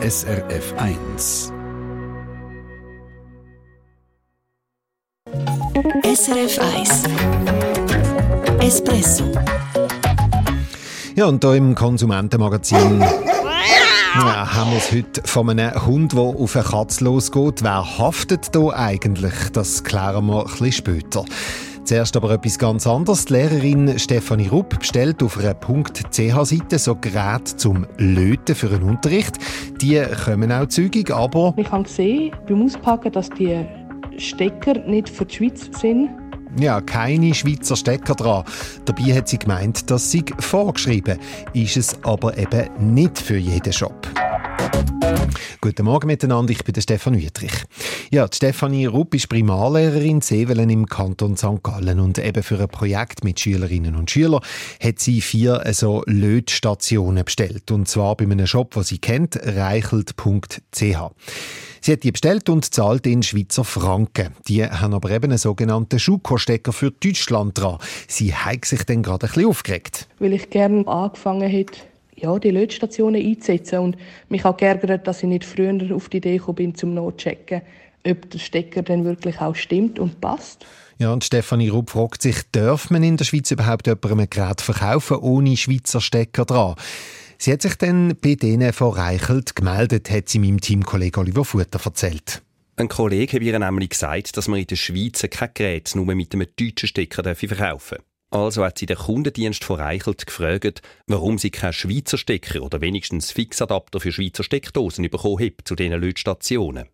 SRF 1. SRF 1 Espresso Ja, und hier im Konsumentenmagazin ja, haben wir es heute von einem Hund, der auf eine Katze losgeht. Wer haftet da eigentlich? Das klären wir ein bisschen später. Zuerst aber etwas ganz anderes. Die Lehrerin Stefanie Rupp bestellt auf einer .ch-Seite so Geräte zum Löten für einen Unterricht. Die kommen auch zügig, aber... Ich habe gesehen beim Auspacken, dass die Stecker nicht für die Schweiz sind. Ja, keine Schweizer Stecker dran. Dabei hat sie gemeint, dass sie vorgeschrieben ist es aber eben nicht für jeden Shop. Guten Morgen miteinander, ich bin der Stefan Wüttrich. Ja, Stefanie Rupp ist Primarlehrerin Sevelen im Kanton St. Gallen und eben für ein Projekt mit Schülerinnen und Schülern hat sie vier so Lötstationen bestellt und zwar bei einem Shop, den sie kennt, reichelt.ch. Sie hat die bestellt und zahlt in Schweizer Franken. Die haben aber eben einen sogenannten Schuko-Stecker für Deutschland dran. Sie hat sich dann gerade ein bisschen aufgeregt. Weil ich gerne angefangen hätte, ja, die Lötstationen einzusetzen und mich auch geärgert, dass ich nicht früher auf die Idee gekommen bin, zum Notchecken, ob der Stecker dann wirklich auch stimmt und passt. Ja, und Stefanie Rupp fragt sich, darf man in der Schweiz überhaupt jemandem ein Gerät verkaufen ohne Schweizer Stecker dran? Sie hat sich dann bei denen von Reichelt gemeldet, hat sie meinem Teamkollegen Oliver Futter erzählt. Ein Kollege hat ihr nämlich gesagt, dass man in der Schweiz kein Gerät nur mit einem deutschen Stecker verkaufen darf. Also hat sie den Kundendienst von Reichelt gefragt, warum sie keinen Schweizer Stecker oder wenigstens Fixadapter für Schweizer Steckdosen bekommen hat zu diesen Lötstationen.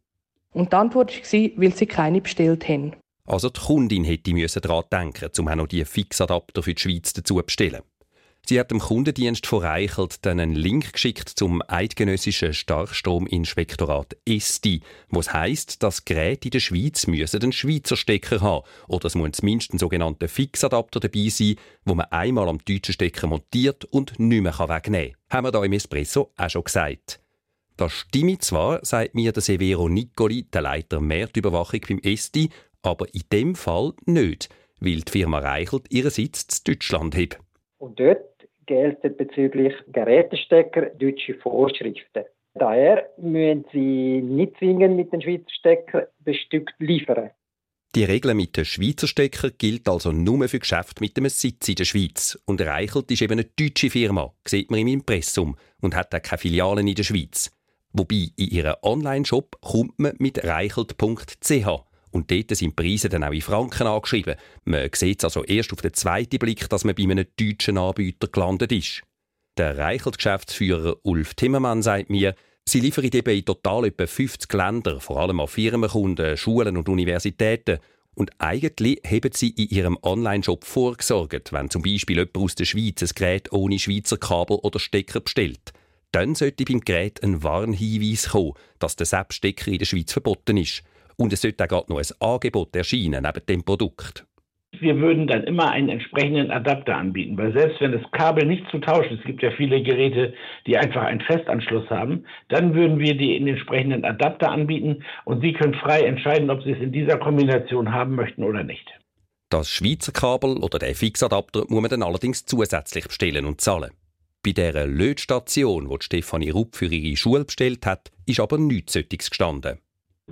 Und die Antwort war, weil sie keine bestellt haben. Also die Kundin hätte daran denken um auch noch die Fixadapter für die Schweiz dazu zu bestellen. Sie hat dem Kundendienst von Reichelt dann einen Link geschickt zum eidgenössischen Starkstrominspektorat ESTI, was heisst, dass Geräte in der Schweiz einen Schweizer Stecker haben oder es muss zumindest ein sogenannter Fixadapter dabei sein, wo man einmal am deutschen Stecker montiert und nicht mehr wegnehmen kann. Haben wir da im Espresso auch schon gesagt. Das stimmt zwar, sagt mir der Severo Nicoli, der Leiter Marktüberwachung beim ESTI, aber in dem Fall nicht, weil die Firma Reichelt ihren Sitz in Deutschland hat. Und dort gelten bezüglich Gerätestecker deutsche Vorschriften. Daher müssen sie nicht zwingend mit den Schweizer Stecker bestückt liefern. Die Regel mit den Schweizer Stecker gilt also nur für Geschäfte mit einem Sitz in der Schweiz. Und Reichelt ist eben eine deutsche Firma, sieht man im Impressum, und hat auch keine Filialen in der Schweiz. Wobei in ihrem Online-Shop kommt man mit reichelt.ch und dort sind die Preise dann auch in Franken angeschrieben. Man sieht also erst auf den zweiten Blick, dass man bei einem deutschen Anbieter gelandet ist. Der Reichelt-Geschäftsführer Ulf Timmermann sagt mir, sie liefern eben in total etwa 50 Länder, vor allem an Firmenkunden, Schulen und Universitäten. Und eigentlich haben sie in ihrem Online-Shop vorgesorgt, wenn zum Beispiel jemand aus der Schweiz ein Gerät ohne Schweizer Kabel oder Stecker bestellt. Dann sollte beim Gerät ein Warnhinweis kommen, dass der SAP-Stecker in der Schweiz verboten ist. Und es sollte auch gerade noch ein Angebot erscheinen neben dem Produkt. Wir würden dann immer einen entsprechenden Adapter anbieten, weil selbst wenn das Kabel nicht zu tauschen, es gibt ja viele Geräte, die einfach einen Festanschluss haben, dann würden wir die in entsprechenden Adapter anbieten und Sie können frei entscheiden, ob Sie es in dieser Kombination haben möchten oder nicht. Das Schweizer Kabel oder der Fixadapter muss man dann allerdings zusätzlich bestellen und zahlen. Bei der Lötstation, die Stefanie Rupp für ihre Schule bestellt hat, ist aber nichts Sötiges gestanden.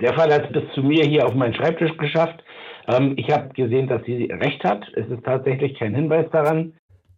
Der Fall hat es zu mir hier auf meinen Schreibtisch geschafft. Ähm, ich habe gesehen, dass sie recht hat. Es ist tatsächlich kein Hinweis daran.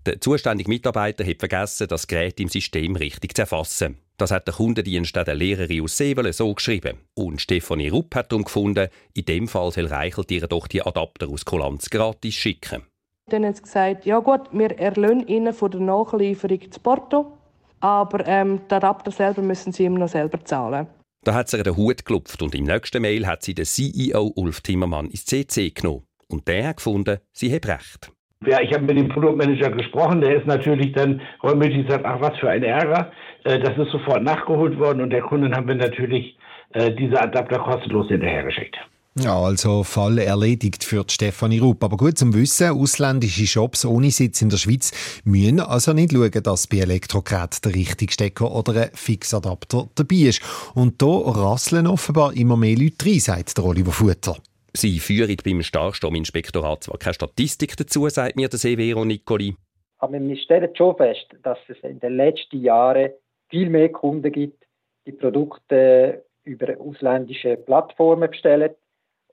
Der zuständige Mitarbeiter hat vergessen, das Gerät im System richtig zu erfassen. Das hat der Kundendienst der Lehrerin aus Sevelen so geschrieben. Und Stefanie Rupp hat darum gefunden, in dem Fall soll Reichelt ihr doch die Adapter aus Kulanz gratis schicken. Dann hat sie gesagt, ja gut, wir erlösen Ihnen von der Nachlieferung das Porto, aber ähm, den Adapter selber müssen Sie immer noch selber zahlen. Da hat sie den Hut gelupft und im nächsten Mail hat sie den CEO Ulf Timmermann ins CC genommen. Und der hat gefunden, sie hat recht. Ja, ich habe mit dem Produktmanager gesprochen, der ist natürlich dann reumütig gesagt, ach was für ein Ärger. Äh, das ist sofort nachgeholt worden und der Kunden haben wir natürlich äh, diese Adapter kostenlos hinterhergeschickt. Ja, also Fall erledigt für Stefanie Rupp. Aber gut zum Wissen, ausländische Shops ohne Sitz in der Schweiz müssen also nicht schauen, dass bei Elektrogeräten der richtige Stecker oder ein Fixadapter dabei ist. Und da rasseln offenbar immer mehr Leute rein, sagt der Oliver Futter. Sie führen beim Starkstrominspektorat zwar keine Statistik dazu, sagt mir der Severo Nicoli. Aber wir stellen schon fest, dass es in den letzten Jahren viel mehr Kunden gibt, die Produkte über ausländische Plattformen bestellen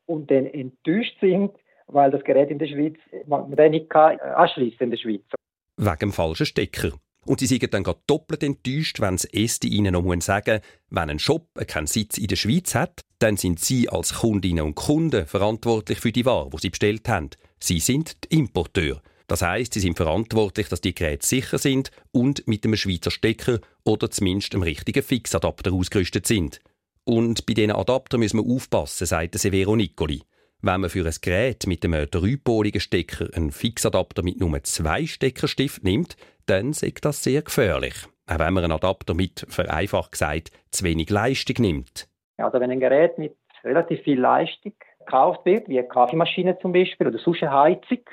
und dann enttäuscht sind, weil das Gerät in der Schweiz man nicht kann anschließen in der Schweiz. Wegen dem falschen Stecker. Und sie sind dann doppelt enttäuscht, wenn das Esti ihnen noch sagen muss, wenn ein Shop keinen Sitz in der Schweiz hat, dann sind sie als Kundinnen und Kunden verantwortlich für die Ware, die sie bestellt haben. Sie sind die Importeur. Das heißt, sie sind verantwortlich, dass die Geräte sicher sind und mit einem Schweizer Stecker oder zumindest einem richtigen Fixadapter ausgerüstet sind. Und bei diesen Adaptern müssen wir aufpassen, sagt Severo Nicoli. Wenn man für ein Gerät mit einem dreipoligen Stecker einen Fixadapter mit nur zwei Steckerstiften nimmt, dann ist das sehr gefährlich. Auch wenn man einen Adapter mit, vereinfacht gesagt, zu wenig Leistung nimmt. Also wenn ein Gerät mit relativ viel Leistung gekauft wird, wie eine Kaffeemaschine zum Beispiel oder sonst eine Heizung,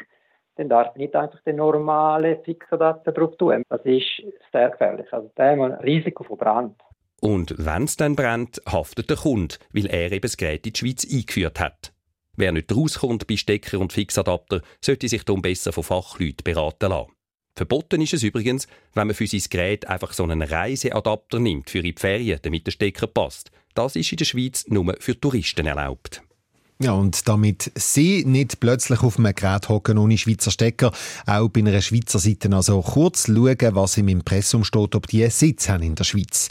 dann darf man nicht einfach den normalen Fixadapter drauf tun. Das ist sehr gefährlich. Also da haben wir ein Risiko von Brand. Und wenn es dann brennt, haftet der Kunde, weil er eben das Gerät in die Schweiz eingeführt hat. Wer nicht rauskommt bei Stecker und Fixadapter, sollte sich darum besser von Fachleuten beraten lassen. Verboten ist es übrigens, wenn man für sein Gerät einfach so einen Reiseadapter nimmt für die Ferien, damit der Stecker passt. Das ist in der Schweiz nur für Touristen erlaubt. Ja, und damit Sie nicht plötzlich auf einem Gerät hocken ohne Schweizer Stecker, auch bei einer Schweizer Seite also kurz schauen, was im Impressum steht, ob die Sitz haben in der Schweiz.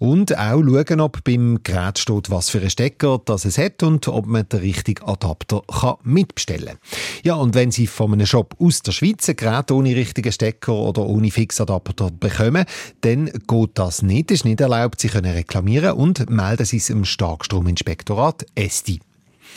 Und auch schauen, ob beim Gerät steht, was für ein Stecker das es hat und ob man den richtigen Adapter kann mitbestellen kann. Ja, und wenn Sie von einem Shop aus der Schweiz ein Gerät ohne richtigen Stecker oder ohne Fixadapter bekommen, dann geht das nicht, ist nicht erlaubt. Sie können reklamieren und melden Sie es im Starkstrominspektorat ESTI.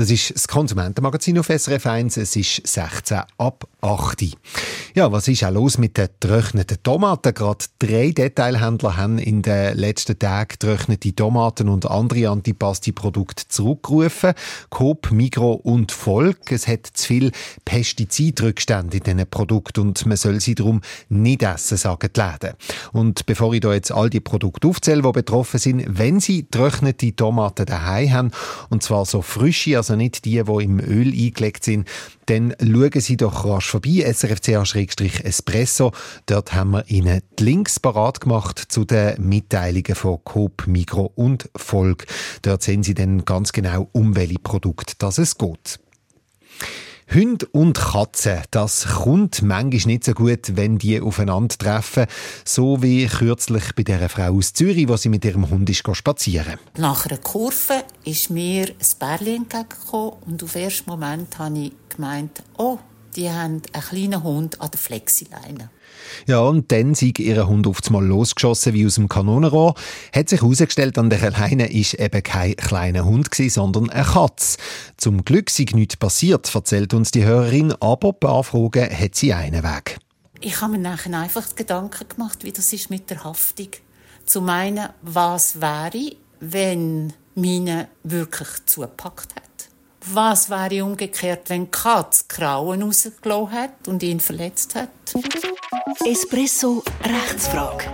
Das ist das Konsumentenmagazin auf SRF 1. Es ist 16 ab 8. Ja, was ist auch los mit den getrockneten Tomaten? Gerade drei Detailhändler haben in den letzten Tagen getrocknete Tomaten und andere Antipasti-Produkte zurückgerufen. Coop, Migro und Volk. Es hat zu viel Pestizidrückstände in diesen Produkten und man soll sie darum nicht essen, sagen die Läden. Und bevor ich da jetzt all die Produkte aufzähle, die betroffen sind, wenn Sie getrocknete Tomaten daheim haben, und zwar so frische, also nicht die, die im Öl eingelegt sind, dann schauen Sie doch rasch vorbei, srfch-espresso. Dort haben wir Ihnen die Links parat gemacht zu den Mitteilungen von Coop, Migro und Volk. Dort sehen Sie dann ganz genau, um welche Produkte das es geht. Hund und Katze, das kommt manchmal nicht so gut, wenn die aufeinandertreffen. So wie kürzlich bei der Frau aus Zürich, wo sie mit ihrem Hund ist spazieren. Nach einer Kurve ist mir ein Bärchen entgegengekommen und auf den ersten Moment habe ich gemeint, oh, die haben einen kleinen Hund an der Flexileine. Ja, und dann sei ihr Hund einmal losgeschossen wie aus dem Kanonenrohr. Hat sich herausgestellt, an der Leine ist eben kein kleiner Hund gewesen, sondern eine Katze. Zum Glück sei nichts passiert, erzählt uns die Hörerin, aber ein paar Fragen hat sie einen Weg. Ich habe mir nachher einfach Gedanken gemacht, wie das ist mit der Haftung. Zum einen, was wäre, wenn meine wirklich zugepackt hat? Was wäre umgekehrt, wenn Katz Krauen rausgelassen hat und ihn verletzt hat? Espresso Rechtsfrage.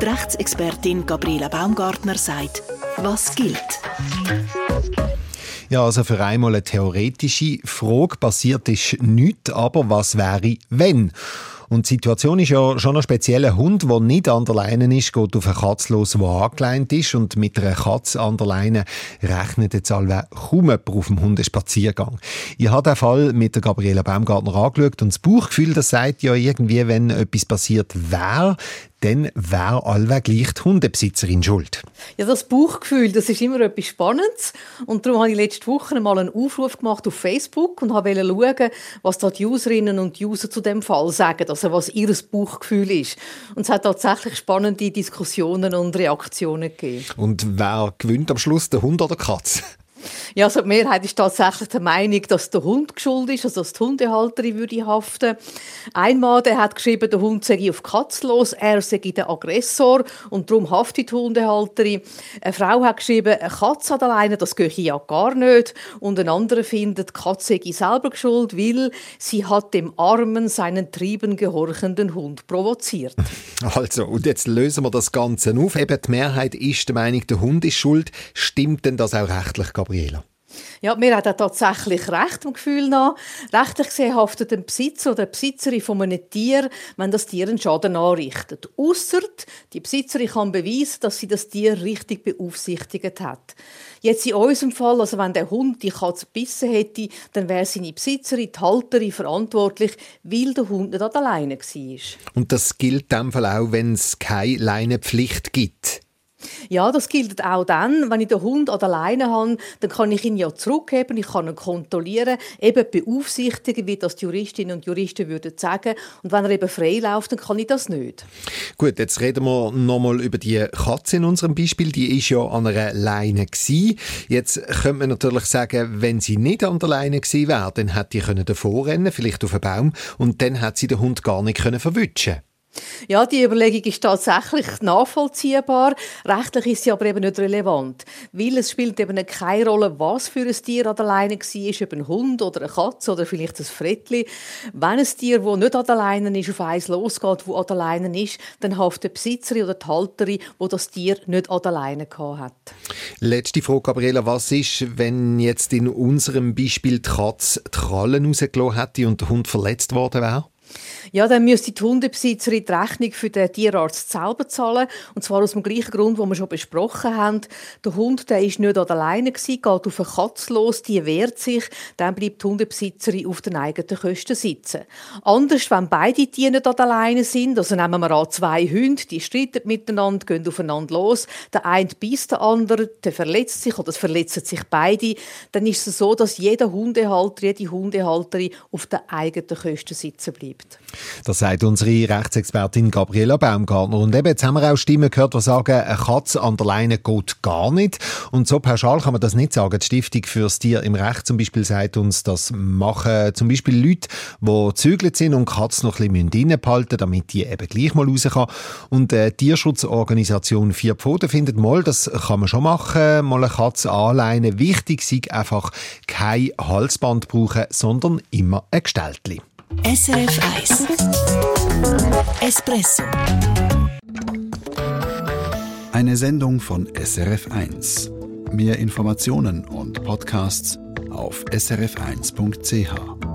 Die Rechtsexpertin Gabriela Baumgartner sagt, was gilt. Ja, also für einmal eine theoretische Frage passiert ist nichts, aber was wäre, wenn? Und die Situation ist ja schon ein spezieller Hund, der nicht an der Leine ist, geht auf eine Katze los, die angeleint ist. Und mit einer Katze an der Leine rechnet jetzt alle kaum jemand auf dem Hundespaziergang. Ich habe den Fall mit der Gabriela Baumgartner angeschaut und das Bauchgefühl, das sagt ja irgendwie, wenn etwas passiert wäre, dann wäre allweg gleich die Hundebesitzerin schuld. Ja, das Bauchgefühl, das ist immer etwas Spannendes. Und darum habe ich letzte Woche mal einen Aufruf gemacht auf Facebook und wollte schauen, was da die Userinnen und User zu dem Fall sagen, also was ihr Bauchgefühl ist. Und es hat tatsächlich spannende Diskussionen und Reaktionen gegeben. Und wer gewinnt am Schluss, der Hund oder die Katze? Ja, also die Mehrheit ist tatsächlich der Meinung, dass der Hund geschuld ist, also dass die Hundehalterin würde haften. Mann, der hat geschrieben, der Hund sei auf Katz los, er sei der Aggressor und darum haftet die Hundehalterin. Eine Frau hat geschrieben, eine Katze hat alleine, das gehe ja gar nicht. Und ein anderer findet, die Katze sei selber geschuld, weil sie hat dem armen, seinen Trieben gehorchenden Hund provoziert. Also, und jetzt lösen wir das Ganze auf. Eben die Mehrheit ist der Meinung, der Hund ist schuld. Stimmt denn das auch rechtlich, Gabriela? Ja, mir hat er tatsächlich recht, im Gefühl nach. Rechtlich gesehen haftet ein Besitzer oder eine Besitzerin von einem Tier, wenn das Tier einen Schaden anrichtet. Ausser die Besitzerin kann beweisen, dass sie das Tier richtig beaufsichtigt hat. Jetzt in unserem Fall, also wenn der Hund die Katze gebissen hätte, dann wäre seine Besitzerin, die Halterin, verantwortlich, weil der Hund nicht an der Leine war. Und das gilt in dem Fall auch, wenn es keine Leinenpflicht gibt? Ja, das gilt auch dann, wenn ich den Hund an der Leine habe, dann kann ich ihn ja zurückgeben, ich kann ihn kontrollieren, eben beaufsichtigen, wie das die Juristinnen und Juristen würden sagen. Und wenn er eben frei läuft, dann kann ich das nicht. Gut, jetzt reden wir nochmal über die Katze in unserem Beispiel. Die ist ja an einer Leine gewesen. Jetzt könnte man natürlich sagen, wenn sie nicht an der Leine gewesen wäre, dann hätte die davor rennen, vielleicht auf einen Baum, und dann hat sie den Hund gar nicht können. Ja, die Überlegung ist tatsächlich nachvollziehbar. Rechtlich ist sie aber eben nicht relevant. Weil es spielt eben keine Rolle, was für ein Tier an der Leine war, ob ein Hund oder eine Katze oder vielleicht ein Frettli. Wenn ein Tier, das nicht an der Leine ist, auf eins losgeht, wo an der Leine ist, dann haftet der Besitzer oder die Halterin, wo das Tier nicht an der Leine hat. Letzte Frage, Gabriela. Was ist, wenn jetzt in unserem Beispiel die Katze die Krallen rausgelassen hätte und der Hund verletzt worden wäre? Ja, dann müsste die Hundebesitzerin die Rechnung für den Tierarzt selber zahlen. Und zwar aus dem gleichen Grund, den wir schon besprochen haben. Der Hund der ist nicht alleine gewesen, geht auf eine Katze los, die wehrt sich, dann bleibt die Hundebesitzerin auf den eigenen Kosten sitzen. Anders, wenn beide Tiere nicht alleine sind, also nehmen wir an zwei Hunde, die streiten miteinander, gehen aufeinander los, der eine beißt den anderen, der verletzt sich oder es verletzen sich beide, dann ist es so, dass jeder Hundehalter, jede Hundehalterin auf den eigenen Kosten sitzen bleibt. Das sagt unsere Rechtsexpertin Gabriela Baumgartner. Und eben, jetzt haben wir auch Stimmen gehört, die sagen, eine Katze an der Leine geht gar nicht. Und so pauschal kann man das nicht sagen. Die Stiftung fürs Tier im Recht zum Beispiel sagt uns, das machen zum Beispiel Leute, die gezügelt sind und Katzen noch ein bisschen reinbehalten damit die eben gleich mal raus kann. Und die Tierschutzorganisation Vier Pfoten findet mal, das kann man schon machen, mal eine Katze anleinen. Wichtig ist einfach kein Halsband brauchen, sondern immer ein Gestelltchen. SRF 1 Espresso Eine Sendung von SRF 1. Mehr Informationen und Podcasts auf srf1.ch.